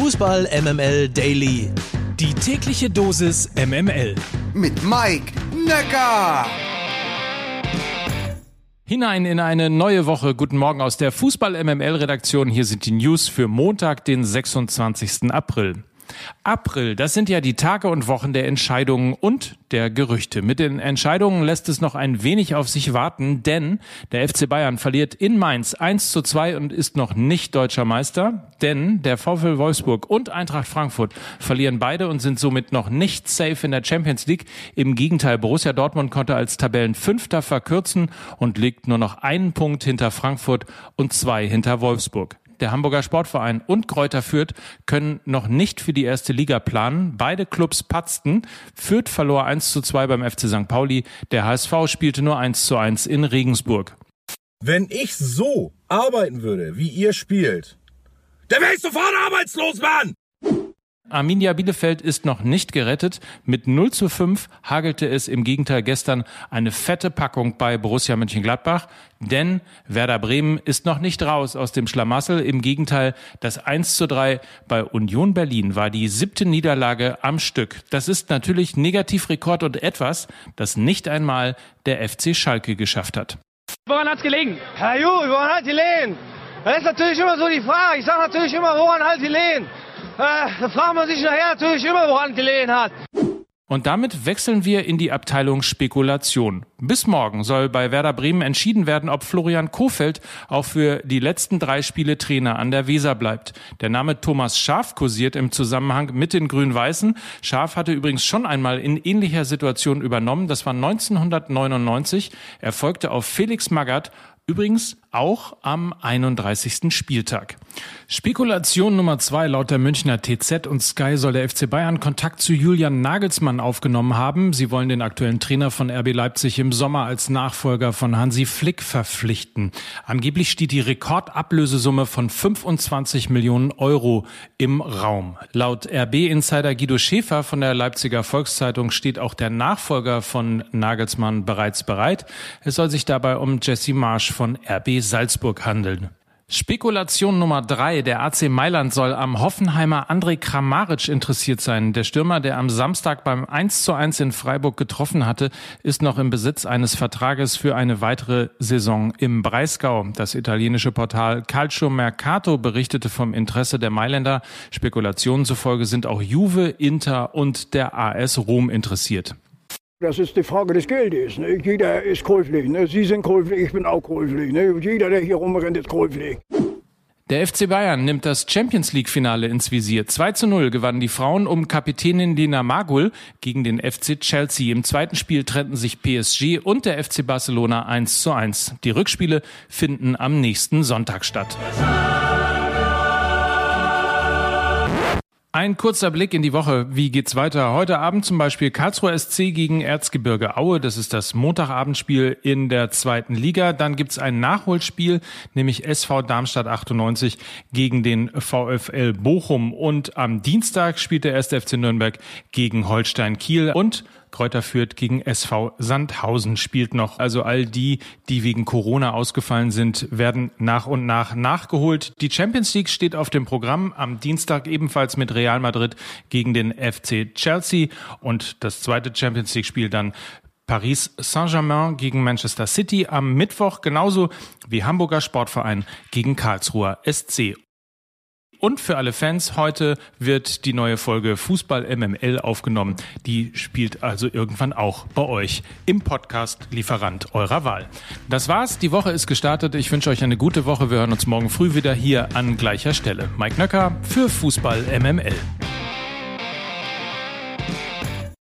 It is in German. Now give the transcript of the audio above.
Fußball MML Daily. Die tägliche Dosis MML. Mit Mike Necker. Hinein in eine neue Woche. Guten Morgen aus der Fußball MML Redaktion. Hier sind die News für Montag, den 26. April. April, das sind ja die Tage und Wochen der Entscheidungen und der Gerüchte. Mit den Entscheidungen lässt es noch ein wenig auf sich warten, denn der FC Bayern verliert in Mainz 1 zu 2 und ist noch nicht deutscher Meister, denn der VfL Wolfsburg und Eintracht Frankfurt verlieren beide und sind somit noch nicht safe in der Champions League. Im Gegenteil, Borussia Dortmund konnte als Tabellenfünfter verkürzen und liegt nur noch einen Punkt hinter Frankfurt und zwei hinter Wolfsburg der Hamburger Sportverein und Kräuter Fürth können noch nicht für die erste Liga planen. Beide Clubs patzten. Fürth verlor 1 zu 2 beim FC St. Pauli. Der HSV spielte nur 1 zu 1 in Regensburg. Wenn ich so arbeiten würde, wie ihr spielt, dann wäre ich sofort arbeitslos, Mann! Arminia Bielefeld ist noch nicht gerettet. Mit 0 zu 5 hagelte es im Gegenteil gestern eine fette Packung bei Borussia Mönchengladbach. Denn Werder Bremen ist noch nicht raus aus dem Schlamassel. Im Gegenteil, das 1 zu 3 bei Union Berlin war die siebte Niederlage am Stück. Das ist natürlich Negativrekord und etwas, das nicht einmal der FC Schalke geschafft hat. Woran hat's gelegen? Herr Ju, woran hat die Lehen? Das ist natürlich immer so die Frage. Ich sage natürlich immer, woran halt die Lehen? Äh, da fragt man sich nachher natürlich immer, woran gelegen hat. Und damit wechseln wir in die Abteilung Spekulation. Bis morgen soll bei Werder Bremen entschieden werden, ob Florian Kofeld auch für die letzten drei Spiele Trainer an der Weser bleibt. Der Name Thomas Schaf kursiert im Zusammenhang mit den Grün-Weißen. Schaf hatte übrigens schon einmal in ähnlicher Situation übernommen. Das war 1999. Er folgte auf Felix Magath Übrigens auch am 31. Spieltag. Spekulation Nummer zwei laut der Münchner TZ und Sky soll der FC Bayern Kontakt zu Julian Nagelsmann aufgenommen haben. Sie wollen den aktuellen Trainer von RB Leipzig im Sommer als Nachfolger von Hansi Flick verpflichten. Angeblich steht die Rekordablösesumme von 25 Millionen Euro im Raum. Laut RB-Insider Guido Schäfer von der Leipziger Volkszeitung steht auch der Nachfolger von Nagelsmann bereits bereit. Es soll sich dabei um Jesse Marsch von RB Salzburg handeln. Spekulation Nummer drei. Der AC Mailand soll am Hoffenheimer André Kramaric interessiert sein. Der Stürmer, der am Samstag beim 1 zu 1 in Freiburg getroffen hatte, ist noch im Besitz eines Vertrages für eine weitere Saison im Breisgau. Das italienische Portal Calcio Mercato berichtete vom Interesse der Mailänder. Spekulationen zufolge sind auch Juve, Inter und der AS Rom interessiert. Das ist die Frage des Geldes. Ne? Jeder ist käuflich. Ne? Sie sind käuflich, ich bin auch käuflich. Ne? Jeder, der hier rumrennt, ist käuflich. Der FC Bayern nimmt das Champions League Finale ins Visier. 2 zu 0 gewannen die Frauen um Kapitänin Lina Magul gegen den FC Chelsea. Im zweiten Spiel trennten sich PSG und der FC Barcelona 1 zu 1. Die Rückspiele finden am nächsten Sonntag statt. Ein kurzer Blick in die Woche. Wie geht's weiter? Heute Abend zum Beispiel Karlsruher SC gegen Erzgebirge Aue. Das ist das Montagabendspiel in der zweiten Liga. Dann gibt's ein Nachholspiel, nämlich SV Darmstadt 98 gegen den VfL Bochum. Und am Dienstag spielt der 1. FC Nürnberg gegen Holstein Kiel. Und Kräuter Fürth gegen SV Sandhausen spielt noch. Also all die, die wegen Corona ausgefallen sind, werden nach und nach nachgeholt. Die Champions League steht auf dem Programm am Dienstag ebenfalls mit Real Madrid gegen den FC Chelsea und das zweite Champions League Spiel dann Paris Saint-Germain gegen Manchester City am Mittwoch genauso wie Hamburger Sportverein gegen Karlsruher SC. Und für alle Fans, heute wird die neue Folge Fußball MML aufgenommen. Die spielt also irgendwann auch bei euch im Podcast Lieferant eurer Wahl. Das war's. Die Woche ist gestartet. Ich wünsche euch eine gute Woche. Wir hören uns morgen früh wieder hier an gleicher Stelle. Mike Nöcker für Fußball MML.